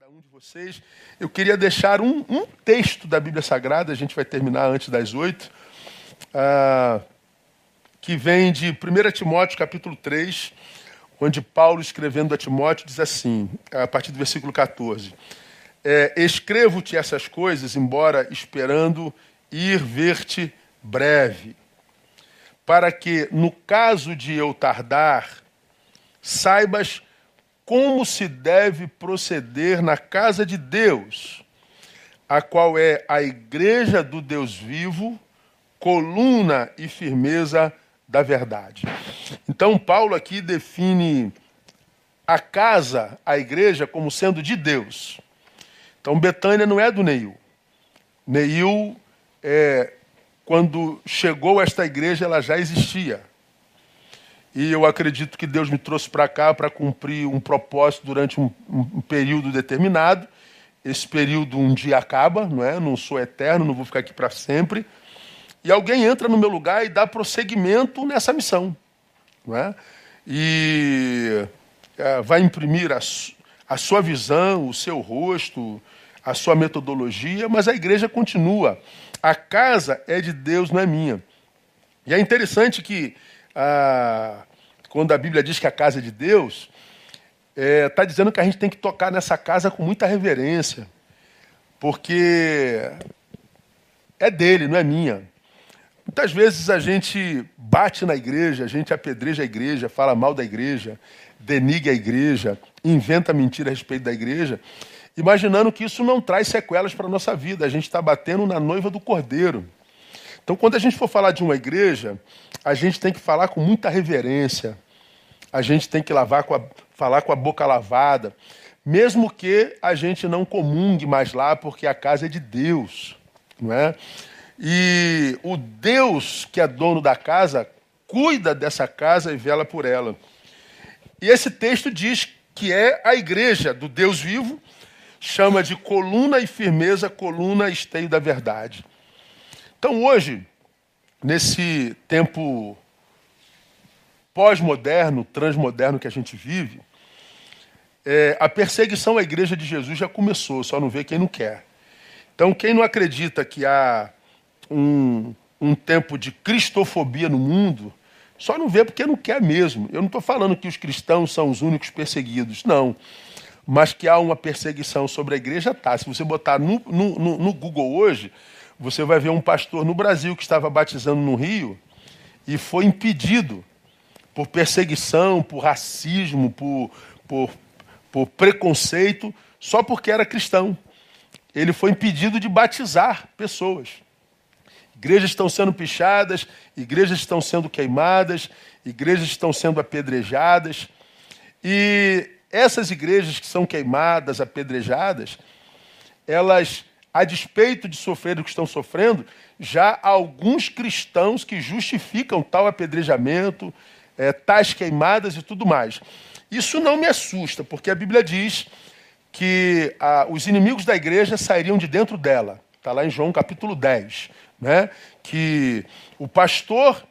cada um de vocês. Eu queria deixar um, um texto da Bíblia Sagrada, a gente vai terminar antes das oito, uh, que vem de 1 Timóteo capítulo 3, onde Paulo, escrevendo a Timóteo, diz assim, a partir do versículo 14: é, Escrevo-te essas coisas, embora esperando ir ver-te breve, para que, no caso de eu tardar, saibas como se deve proceder na casa de Deus, a qual é a igreja do Deus vivo, coluna e firmeza da verdade. Então, Paulo aqui define a casa, a igreja, como sendo de Deus. Então, Betânia não é do Neil. Neil, é, quando chegou esta igreja, ela já existia. E eu acredito que Deus me trouxe para cá para cumprir um propósito durante um, um, período determinado. Esse período um dia acaba, não é? Não sou eterno, não vou ficar aqui para sempre. E alguém entra no meu lugar e dá prosseguimento nessa missão, não é? E é, vai imprimir a, a sua visão, o seu rosto, a sua metodologia, mas a igreja continua. A casa é de Deus, não é minha. E é interessante que ah, quando a Bíblia diz que a casa é de Deus, está é, tá dizendo que a gente tem que tocar nessa casa com muita reverência, porque é dele, não é minha. Muitas vezes a gente bate na igreja, a gente apedreja a igreja, fala mal da igreja, deniga a igreja, inventa mentira a respeito da igreja, imaginando que isso não traz sequelas para a nossa vida. A gente está batendo na noiva do cordeiro. Então, quando a gente for falar de uma igreja, a gente tem que falar com muita reverência. A gente tem que lavar com a, falar com a boca lavada. Mesmo que a gente não comungue mais lá, porque a casa é de Deus. Não é? E o Deus que é dono da casa cuida dessa casa e vela por ela. E esse texto diz que é a igreja do Deus vivo, chama de coluna e firmeza, coluna esteio da verdade. Então hoje, nesse tempo pós-moderno, transmoderno que a gente vive, é, a perseguição à igreja de Jesus já começou, só não vê quem não quer. Então, quem não acredita que há um, um tempo de cristofobia no mundo, só não vê porque não quer mesmo. Eu não estou falando que os cristãos são os únicos perseguidos, não. Mas que há uma perseguição sobre a igreja, tá. Se você botar no, no, no, no Google hoje, você vai ver um pastor no Brasil que estava batizando no Rio e foi impedido por perseguição, por racismo, por, por, por preconceito, só porque era cristão. Ele foi impedido de batizar pessoas. Igrejas estão sendo pichadas, igrejas estão sendo queimadas, igrejas estão sendo apedrejadas. E essas igrejas que são queimadas, apedrejadas, elas a despeito de sofrer o que estão sofrendo, já há alguns cristãos que justificam tal apedrejamento, é, tais queimadas e tudo mais. Isso não me assusta, porque a Bíblia diz que ah, os inimigos da igreja sairiam de dentro dela. Está lá em João capítulo 10. Né? Que o pastor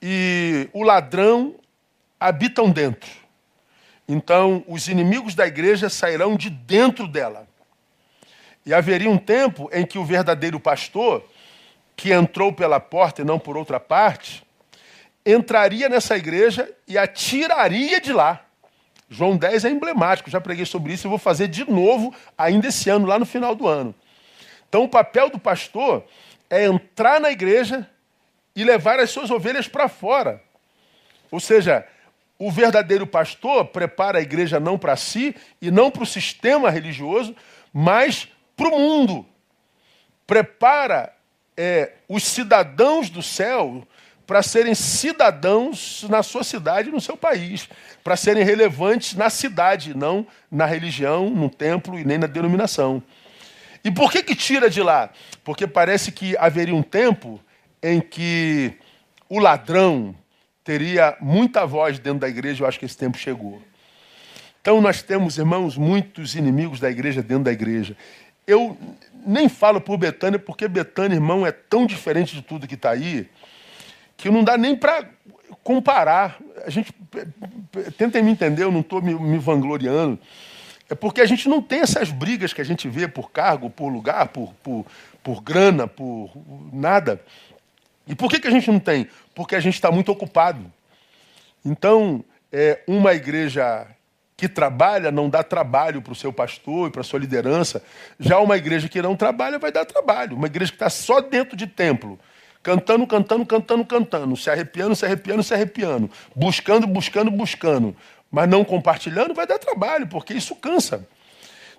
e o ladrão habitam dentro. Então, os inimigos da igreja sairão de dentro dela. E haveria um tempo em que o verdadeiro pastor, que entrou pela porta e não por outra parte, entraria nessa igreja e a tiraria de lá. João 10 é emblemático, já preguei sobre isso e vou fazer de novo ainda esse ano, lá no final do ano. Então, o papel do pastor é entrar na igreja e levar as suas ovelhas para fora. Ou seja, o verdadeiro pastor prepara a igreja não para si e não para o sistema religioso, mas para o mundo. Prepara é, os cidadãos do céu para serem cidadãos na sua cidade no seu país, para serem relevantes na cidade, não na religião, no templo e nem na denominação. E por que que tira de lá? Porque parece que haveria um tempo em que o ladrão teria muita voz dentro da igreja, eu acho que esse tempo chegou. Então nós temos, irmãos, muitos inimigos da igreja dentro da igreja. Eu nem falo por Betânia, porque Betânia, irmão, é tão diferente de tudo que está aí, que não dá nem para comparar. A gente tenta me entender, eu não estou me, me, vangloriando. É porque a gente não tem essas brigas que a gente vê por cargo, por lugar, por, por, por grana, por nada. E por que, que a gente não tem? Porque a gente está muito ocupado. Então, é, uma igreja que trabalha não dá trabalho para o seu pastor e para a sua liderança. Já uma igreja que não trabalha vai dar trabalho. Uma igreja que está só dentro de templo, cantando, cantando, cantando, cantando, se arrepiando, se arrepiando, se arrepiando, buscando, buscando, buscando, mas não compartilhando, vai dar trabalho, porque isso cansa.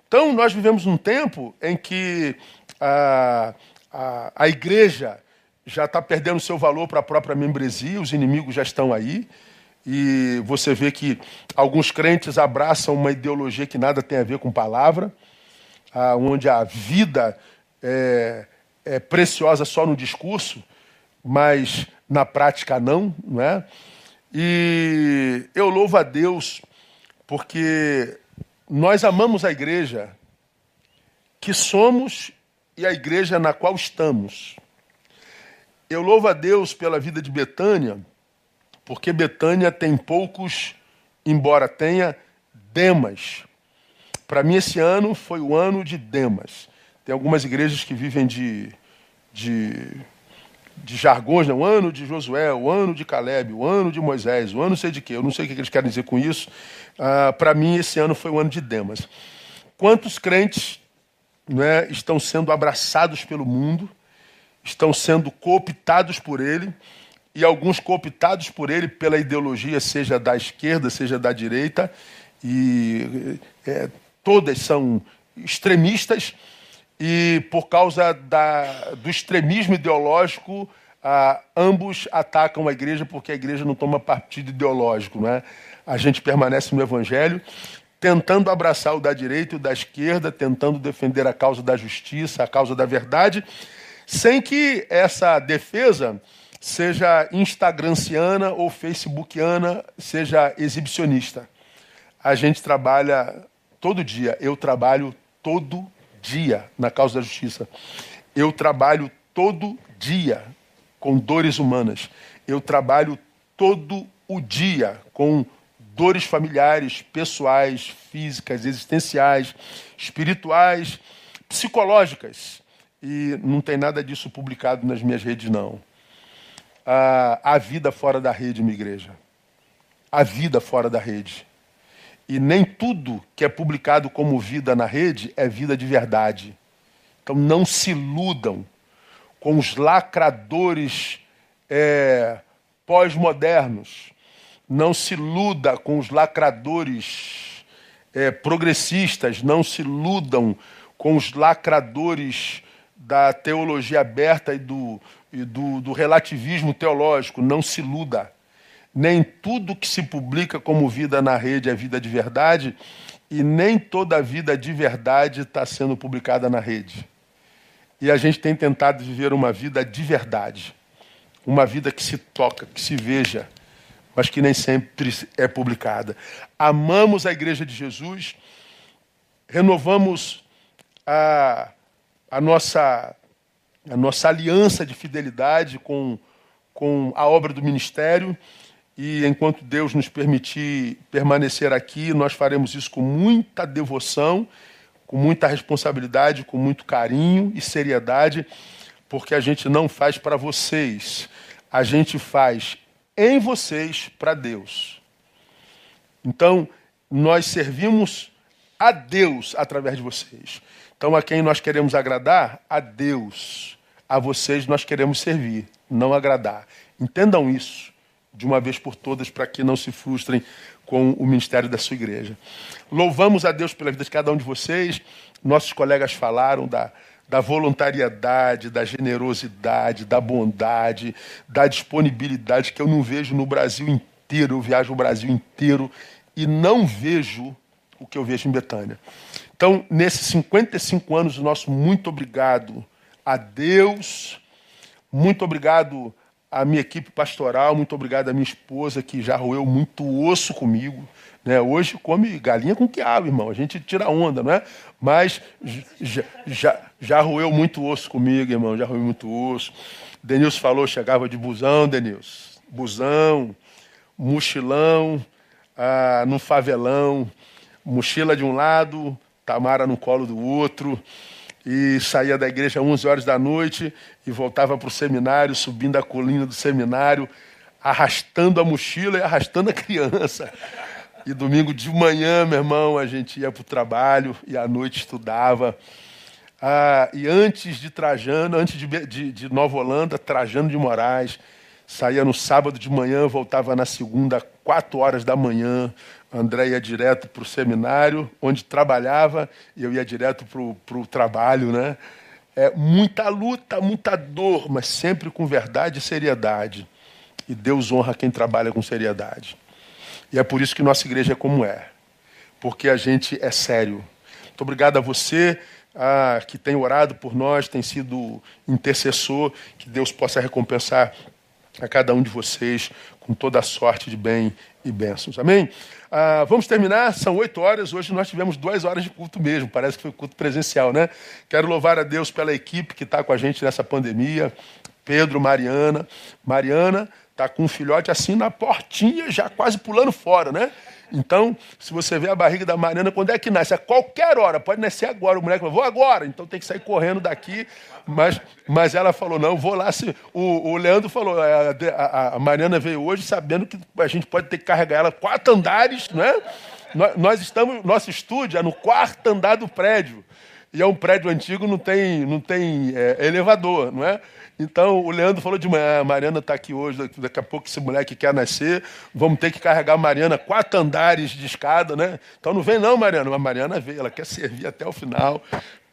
Então, nós vivemos num tempo em que a, a, a igreja já está perdendo seu valor para a própria membresia, os inimigos já estão aí. E você vê que alguns crentes abraçam uma ideologia que nada tem a ver com palavra, onde a vida é, é preciosa só no discurso, mas na prática não, não é? E eu louvo a Deus porque nós amamos a igreja que somos e a igreja na qual estamos. Eu louvo a Deus pela vida de Betânia, porque Betânia tem poucos, embora tenha Demas. Para mim, esse ano foi o ano de Demas. Tem algumas igrejas que vivem de, de, de jargões, né? o ano de Josué, o ano de Caleb, o ano de Moisés, o ano sei de quê. Eu não sei o que eles querem dizer com isso. Ah, Para mim, esse ano foi o ano de Demas. Quantos crentes né, estão sendo abraçados pelo mundo, estão sendo cooptados por ele, e alguns cooptados por ele pela ideologia, seja da esquerda, seja da direita, e é, todas são extremistas, e por causa da, do extremismo ideológico, ah, ambos atacam a igreja porque a igreja não toma partido ideológico. Não é? A gente permanece no evangelho, tentando abraçar o da direita e o da esquerda, tentando defender a causa da justiça, a causa da verdade, sem que essa defesa seja instagranciana ou facebookiana, seja exibicionista. A gente trabalha todo dia. Eu trabalho todo dia na causa da justiça. Eu trabalho todo dia com dores humanas. Eu trabalho todo o dia com dores familiares, pessoais, físicas, existenciais, espirituais, psicológicas. E não tem nada disso publicado nas minhas redes, não a, a vida fora da rede, minha igreja. A vida fora da rede. E nem tudo que é publicado como vida na rede é vida de verdade. Então não se iludam com os lacradores é, pós-modernos. Não se iluda com os lacradores é, progressistas. Não se iludam com os lacradores da teologia aberta e do, e do, do relativismo teológico. Não se iluda. Nem tudo que se publica como vida na rede é vida de verdade, e nem toda vida de verdade está sendo publicada na rede. E a gente tem tentado viver uma vida de verdade. Uma vida que se toca, que se veja, mas que nem sempre é publicada. Amamos a Igreja de Jesus, renovamos a, a nossa a nossa aliança de fidelidade com, com a obra do ministério. E enquanto Deus nos permitir permanecer aqui, nós faremos isso com muita devoção, com muita responsabilidade, com muito carinho e seriedade, porque a gente não faz para vocês, a gente faz em vocês para Deus. Então, nós servimos a Deus através de vocês. Então, a quem nós queremos agradar? A Deus. A vocês nós queremos servir, não agradar. Entendam isso de uma vez por todas para que não se frustrem com o ministério da sua igreja. Louvamos a Deus pela vida de cada um de vocês. Nossos colegas falaram da, da voluntariedade, da generosidade, da bondade, da disponibilidade que eu não vejo no Brasil inteiro. Eu viajo o Brasil inteiro e não vejo o que eu vejo em Betânia. Então, nesses 55 anos, o nosso muito obrigado a Deus, muito obrigado à minha equipe pastoral, muito obrigado à minha esposa que já roeu muito osso comigo. Né? Hoje come galinha com quiabo, irmão. A gente tira onda, não é? Mas já, já, já roeu muito osso comigo, irmão. Já roeu muito osso. Denilson falou, chegava de busão, Denilson. Busão, mochilão, ah, no favelão mochila de um lado, Tamara no colo do outro, e saía da igreja às 11 horas da noite e voltava para o seminário, subindo a colina do seminário, arrastando a mochila e arrastando a criança. E domingo de manhã, meu irmão, a gente ia para o trabalho e à noite estudava. Ah, e antes de Trajano, antes de, de, de Nova Holanda, Trajano de Moraes, saía no sábado de manhã, voltava na segunda, quatro horas da manhã. André ia direto para o seminário, onde trabalhava, e eu ia direto para o trabalho, né? É, muita luta, muita dor, mas sempre com verdade e seriedade. E Deus honra quem trabalha com seriedade. E é por isso que nossa igreja é como é. Porque a gente é sério. Muito obrigado a você que tem orado por nós, tem sido intercessor. Que Deus possa recompensar a cada um de vocês com toda a sorte de bem e bênçãos. Amém? Ah, vamos terminar, são oito horas. Hoje nós tivemos duas horas de culto mesmo, parece que foi culto presencial, né? Quero louvar a Deus pela equipe que está com a gente nessa pandemia. Pedro, Mariana. Mariana Está com um filhote assim na portinha, já quase pulando fora, né? Então, se você vê a barriga da Mariana, quando é que nasce? A qualquer hora, pode nascer agora. O moleque falou, vou agora, então tem que sair correndo daqui. Mas, mas ela falou, não, vou lá. Se... O, o Leandro falou, a, a, a, Mariana veio hoje sabendo que a gente pode ter que carregar ela quatro andares, né? Nós, nós estamos, nosso estúdio é no quarto andar do prédio. E é um prédio antigo, não tem, não tem é, elevador, não é? Então, o Leandro falou de manhã, a Mariana está aqui hoje, daqui a pouco esse moleque quer nascer, vamos ter que carregar a Mariana quatro andares de escada, né? Então não vem não, Mariana. A Mariana veio, ela quer servir até o final.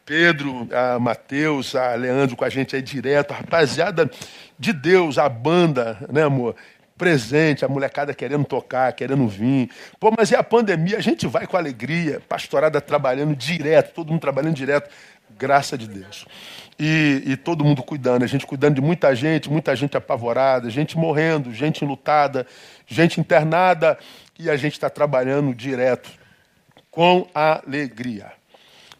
Pedro, a Mateus, a Leandro com a gente aí direto, a rapaziada de Deus, a banda, né, amor? Presente, a molecada querendo tocar, querendo vir. Pô, mas e a pandemia? A gente vai com alegria, pastorada trabalhando direto, todo mundo trabalhando direto, graça de Deus e, e, todo mundo cuidando, a gente cuidando de muita gente, muita gente apavorada, gente morrendo, gente lutada, gente internada, e a gente está trabalhando direto com alegria.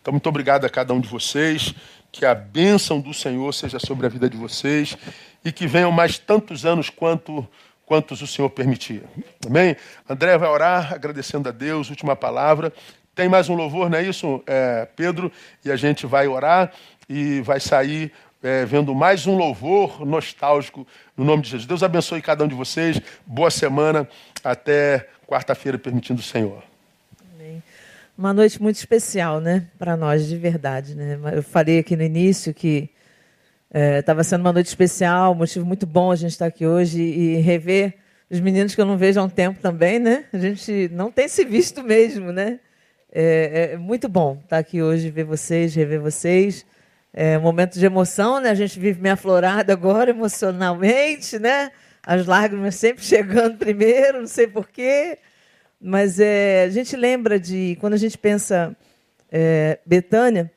Então, muito obrigado a cada um de vocês, que a bênção do Senhor seja sobre a vida de vocês e que venham mais tantos anos quanto quantos o Senhor permitir. Amém? André vai orar, agradecendo a Deus, última palavra. Tem mais um louvor, não é isso, é, Pedro? E a gente vai orar e vai sair é, vendo mais um louvor nostálgico no nome de Jesus. Deus abençoe cada um de vocês. Boa semana. Até quarta-feira, permitindo o Senhor. Uma noite muito especial, né? Para nós, de verdade. Né? Eu falei aqui no início que estava é, sendo uma noite especial, motivo muito bom a gente estar tá aqui hoje e rever os meninos que eu não vejo há um tempo também, né? A gente não tem se visto mesmo, né? É, é muito bom estar tá aqui hoje, ver vocês, rever vocês é, um momento de emoção, né? A gente vive meio aflorado agora emocionalmente, né? As lágrimas sempre chegando primeiro, não sei porquê. Mas é, a gente lembra de, quando a gente pensa é, Betânia,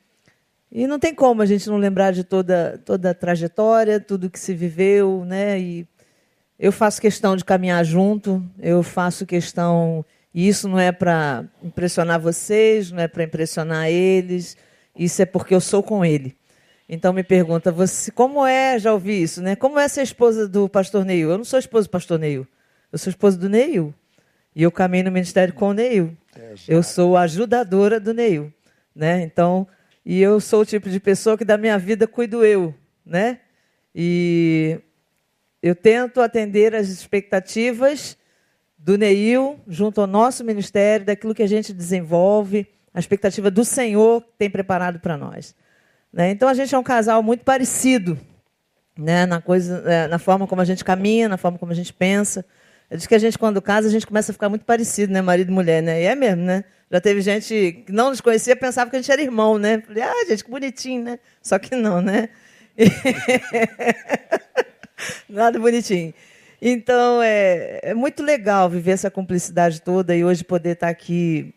e não tem como a gente não lembrar de toda, toda a trajetória, tudo que se viveu, né? E eu faço questão de caminhar junto, eu faço questão, e isso não é para impressionar vocês, não é para impressionar eles, isso é porque eu sou com ele. Então me pergunta, você como é, já ouvi isso, né? Como é ser esposa do pastor Neil? Eu não sou esposa do pastor Neil. Eu sou esposa do Neil. E eu caminho no ministério com o Neil. É, eu sou ajudadora do Neil, né? Então, e eu sou o tipo de pessoa que da minha vida cuido eu, né? E eu tento atender as expectativas do Neil junto ao nosso ministério, daquilo que a gente desenvolve, a expectativa do Senhor que tem preparado para nós. Né? Então a gente é um casal muito parecido né? na, coisa, é, na forma como a gente caminha, na forma como a gente pensa. Eu disse que a gente, quando casa, a gente começa a ficar muito parecido, né? Marido e mulher, né? E é mesmo, né? Já teve gente que não nos conhecia, pensava que a gente era irmão, né? Falei, ah, gente, que bonitinho, né? Só que não, né? Nada bonitinho. Então, é, é muito legal viver essa cumplicidade toda e hoje poder estar aqui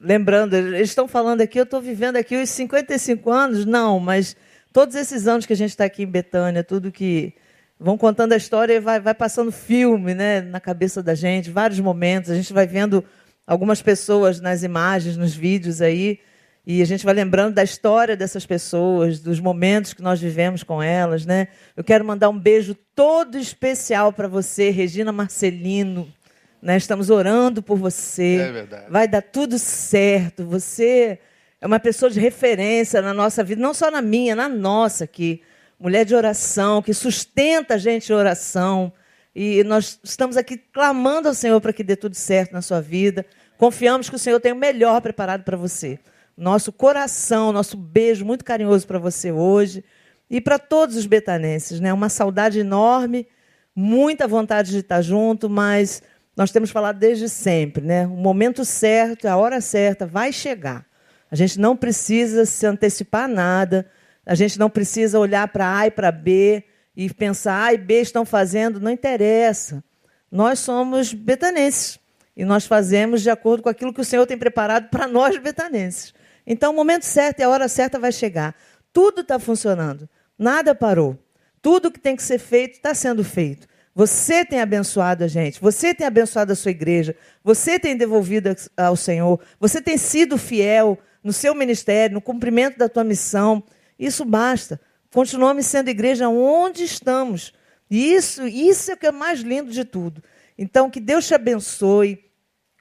lembrando, eles estão falando aqui, eu estou vivendo aqui os 55 anos, não, mas todos esses anos que a gente está aqui em Betânia, tudo que vão contando a história e vai, vai passando filme né, na cabeça da gente, vários momentos, a gente vai vendo algumas pessoas nas imagens, nos vídeos aí, e a gente vai lembrando da história dessas pessoas, dos momentos que nós vivemos com elas, né? Eu quero mandar um beijo todo especial para você, Regina Marcelino, Né? Estamos orando por você. É verdade. Vai dar tudo certo. Você é uma pessoa de referência na nossa vida, não só na minha, na nossa aqui. Mulher de oração, que sustenta a gente em oração. E nós estamos aqui clamando ao Senhor para que dê tudo certo na sua vida. Confiamos que o Senhor tem o melhor preparado para você. Nosso coração, nosso beijo muito carinhoso para você hoje e para todos os betanenses, né? Uma saudade enorme, muita vontade de estar junto, mas nós temos falado desde sempre, né? O momento certo, a hora certa vai chegar. A gente não precisa se antecipar a nada, a gente não precisa olhar para A e para B e pensar A e B estão fazendo, não interessa. Nós somos betanenses e nós fazemos de acordo com aquilo que o Senhor tem preparado para nós betanenses. Então, o momento certo e a hora certa vai chegar. Tudo está funcionando. Nada parou. Tudo que tem que ser feito está sendo feito. Você tem abençoado a gente, você tem abençoado a sua igreja, você tem devolvido ao Senhor, você tem sido fiel no seu ministério, no cumprimento da tua missão. Isso basta. Continuamos sendo igreja onde estamos. E isso, isso é o que é mais lindo de tudo. Então, que Deus te abençoe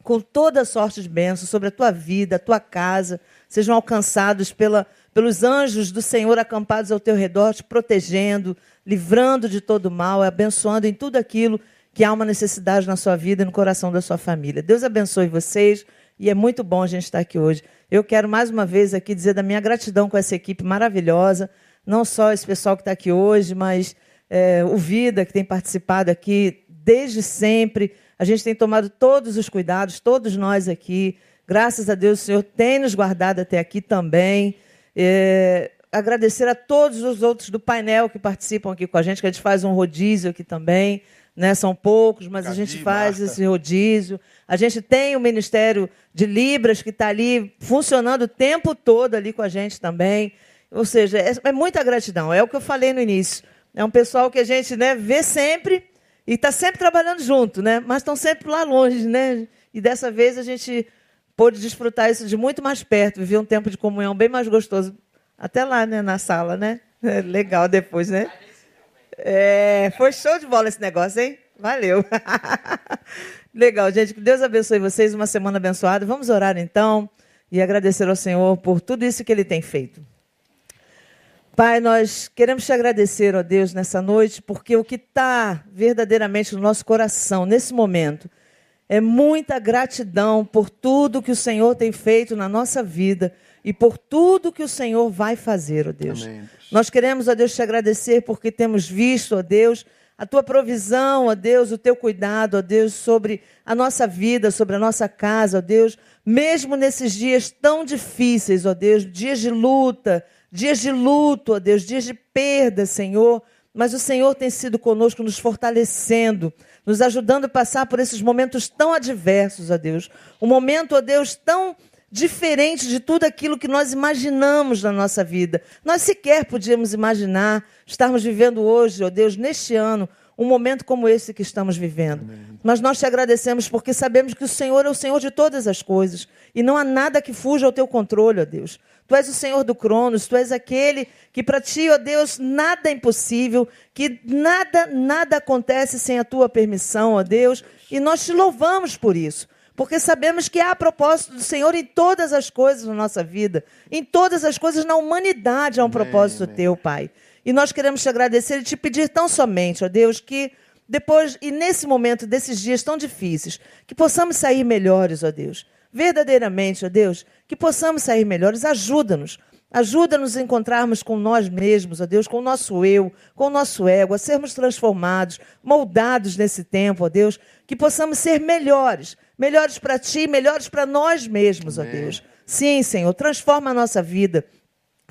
com toda sorte de bênçãos sobre a tua vida, a tua casa, sejam alcançados pela pelos anjos do Senhor acampados ao teu redor, te protegendo, livrando de todo mal, abençoando em tudo aquilo que há uma necessidade na sua vida e no coração da sua família. Deus abençoe vocês e é muito bom a gente estar aqui hoje. Eu quero mais uma vez aqui dizer da minha gratidão com essa equipe maravilhosa, não só esse pessoal que está aqui hoje, mas é, o Vida, que tem participado aqui desde sempre. A gente tem tomado todos os cuidados, todos nós aqui. Graças a Deus, o Senhor tem nos guardado até aqui também. É, agradecer a todos os outros do painel que participam aqui com a gente, que a gente faz um rodízio aqui também. Né? São poucos, mas a gente faz Marta. esse rodízio. A gente tem o Ministério de Libras que está ali funcionando o tempo todo ali com a gente também. Ou seja, é, é, muita gratidão. É o que eu falei no início. É um pessoal que a gente né, vê sempre e está sempre trabalhando junto, né? mas estão sempre lá longe. Né? E dessa vez a gente pôde desfrutar isso de muito mais perto, viver um tempo de comunhão bem mais gostoso. Até lá, né, na sala, né? É legal depois, né? É, foi show de bola esse negócio, hein? Valeu. legal, gente. Que Deus abençoe vocês. Uma semana abençoada. Vamos orar então e agradecer ao Senhor por tudo isso que Ele tem feito. Pai, nós queremos te agradecer, ó Deus, nessa noite, porque o que está verdadeiramente no nosso coração, nesse momento, é muita gratidão por tudo que o Senhor tem feito na nossa vida e por tudo que o Senhor vai fazer, ó Deus. Amém. Nós queremos, ó Deus, te agradecer porque temos visto, ó Deus, a tua provisão, ó Deus, o teu cuidado, ó Deus, sobre a nossa vida, sobre a nossa casa, ó Deus, mesmo nesses dias tão difíceis, ó Deus, dias de luta, dias de luto, ó Deus, dias de perda, Senhor, mas o Senhor tem sido conosco, nos fortalecendo, nos ajudando a passar por esses momentos tão adversos, ó Deus. Um momento, ó Deus, tão diferente de tudo aquilo que nós imaginamos na nossa vida. Nós sequer podíamos imaginar estarmos vivendo hoje, ó Deus, neste ano, um momento como esse que estamos vivendo. Amém. Mas nós te agradecemos porque sabemos que o Senhor é o Senhor de todas as coisas e não há nada que fuja ao teu controle, ó Deus. Tu és o Senhor do Cronos, tu és aquele que para ti, ó Deus, nada é impossível, que nada, nada acontece sem a tua permissão, ó Deus, e nós te louvamos por isso. Porque sabemos que há propósito do Senhor em todas as coisas na nossa vida, em todas as coisas na humanidade há um amém, propósito amém. teu, Pai. E nós queremos te agradecer e te pedir tão somente, ó Deus, que depois e nesse momento desses dias tão difíceis, que possamos sair melhores, ó Deus verdadeiramente, ó Deus, que possamos sair melhores. Ajuda-nos. Ajuda-nos a encontrarmos com nós mesmos, ó Deus, com o nosso eu, com o nosso ego, a sermos transformados, moldados nesse tempo, ó Deus, que possamos ser melhores, melhores para ti, melhores para nós mesmos, Amém. ó Deus. Sim, Senhor, transforma a nossa vida.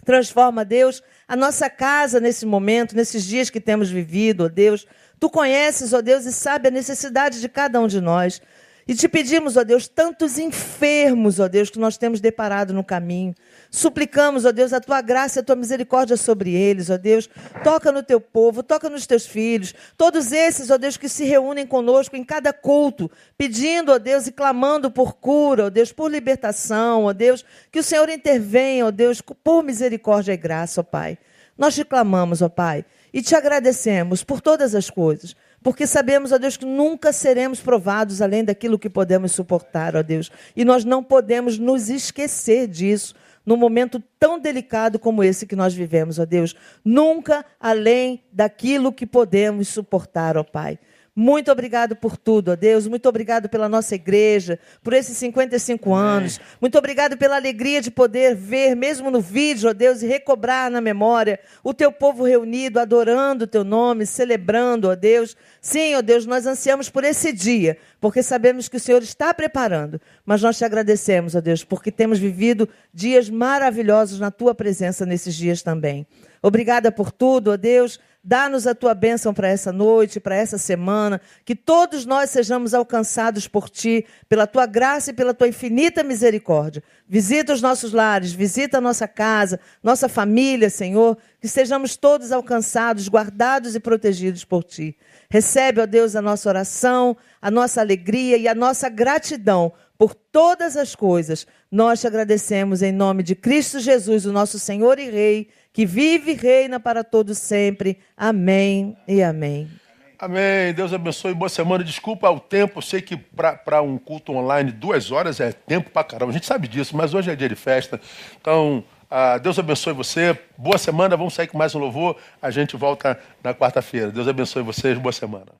Transforma, Deus, a nossa casa nesse momento, nesses dias que temos vivido, ó Deus. Tu conheces, ó Deus, e sabe a necessidade de cada um de nós. E te pedimos, ó Deus, tantos enfermos, ó Deus, que nós temos deparado no caminho. Suplicamos, ó Deus, a tua graça e a tua misericórdia sobre eles, ó Deus. Toca no teu povo, toca nos teus filhos. Todos esses, ó Deus, que se reúnem conosco em cada culto, pedindo, ó Deus, e clamando por cura, ó Deus, por libertação, ó Deus. Que o Senhor intervenha, ó Deus, por misericórdia e graça, ó Pai. Nós te clamamos, ó Pai, e te agradecemos por todas as coisas porque sabemos, ó Deus, que nunca seremos provados além daquilo que podemos suportar, ó Deus. E nós não podemos nos esquecer disso num momento tão delicado como esse que nós vivemos, ó Deus. Nunca além daquilo que podemos suportar, ó Pai. Muito obrigado por tudo, ó Deus. Muito obrigado pela nossa igreja, por esses 55 anos. Muito obrigado pela alegria de poder ver, mesmo no vídeo, ó Deus, e recobrar na memória o teu povo reunido, adorando o teu nome, celebrando, ó Deus. Sim, ó Deus, nós ansiamos por esse dia, porque sabemos que o Senhor está preparando. Mas nós te agradecemos, ó Deus, porque temos vivido dias maravilhosos na tua presença nesses dias também. Obrigada por tudo, ó Deus. Dá-nos a tua bênção para essa noite, para essa semana, que todos nós sejamos alcançados por ti, pela tua graça e pela tua infinita misericórdia. Visita os nossos lares, visita a nossa casa, nossa família, Senhor, que sejamos todos alcançados, guardados e protegidos por ti. Recebe, ó Deus, a nossa oração, a nossa alegria e a nossa gratidão por todas as coisas. Nós te agradecemos em nome de Cristo Jesus, o nosso Senhor e Rei que vive e reina para todos sempre. Amém e amém. Amém. Deus abençoe. Boa semana. Desculpa o tempo. Eu sei que para um culto online, duas horas é tempo para caramba. A gente sabe disso, mas hoje é dia de festa. Então, ah, Deus abençoe você. Boa semana. Vamos sair com mais um louvor. A gente volta na quarta-feira. Deus abençoe vocês. Boa semana.